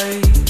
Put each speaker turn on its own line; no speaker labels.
hate